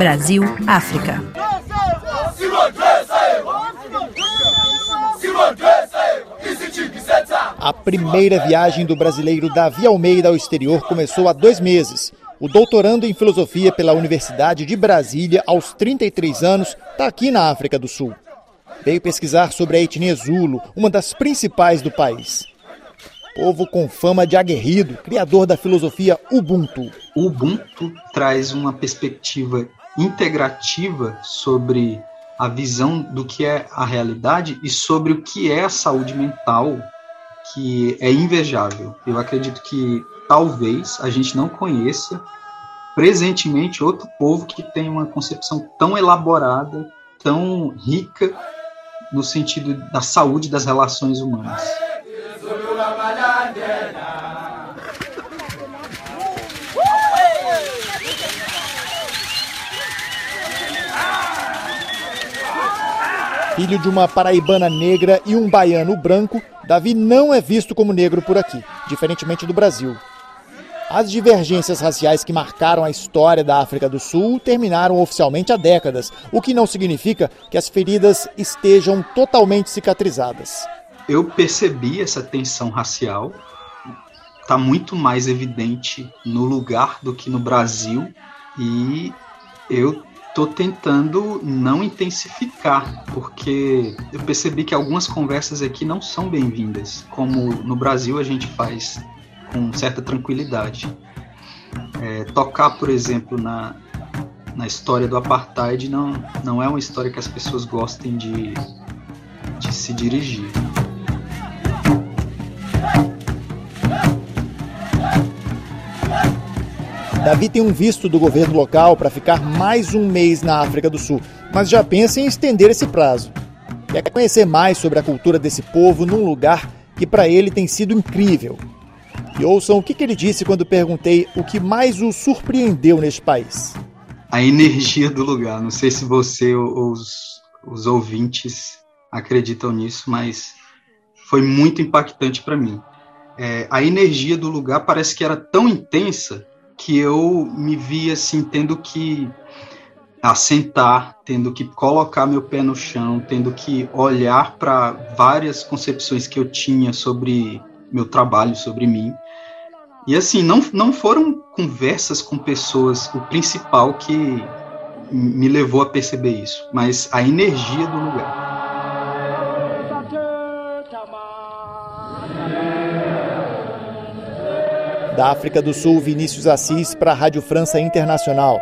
Brasil, África. A primeira viagem do brasileiro Davi Almeida ao exterior começou há dois meses. O doutorando em filosofia pela Universidade de Brasília, aos 33 anos, está aqui na África do Sul. Veio pesquisar sobre a etnia Zulo, uma das principais do país. Povo com fama de aguerrido, criador da filosofia Ubuntu. Ubuntu traz uma perspectiva integrativa sobre a visão do que é a realidade e sobre o que é a saúde mental, que é invejável. Eu acredito que talvez a gente não conheça presentemente outro povo que tem uma concepção tão elaborada, tão rica no sentido da saúde das relações humanas. Filho de uma paraibana negra e um baiano branco, Davi não é visto como negro por aqui, diferentemente do Brasil. As divergências raciais que marcaram a história da África do Sul terminaram oficialmente há décadas, o que não significa que as feridas estejam totalmente cicatrizadas. Eu percebi essa tensão racial, está muito mais evidente no lugar do que no Brasil, e eu estou tentando não intensificar, porque eu percebi que algumas conversas aqui não são bem-vindas, como no Brasil a gente faz com certa tranquilidade. É, tocar, por exemplo, na, na história do apartheid não, não é uma história que as pessoas gostem de, de se dirigir. Davi tem um visto do governo local para ficar mais um mês na África do Sul, mas já pensa em estender esse prazo. Quer conhecer mais sobre a cultura desse povo num lugar que para ele tem sido incrível. E ouçam o que, que ele disse quando perguntei o que mais o surpreendeu neste país. A energia do lugar. Não sei se você ou os, os ouvintes acreditam nisso, mas foi muito impactante para mim. É, a energia do lugar parece que era tão intensa que eu me vi assim tendo que assentar, tendo que colocar meu pé no chão, tendo que olhar para várias concepções que eu tinha sobre meu trabalho, sobre mim. E assim, não, não foram conversas com pessoas o principal que me levou a perceber isso, mas a energia do lugar. Da África do Sul, Vinícius Assis para a Rádio França Internacional.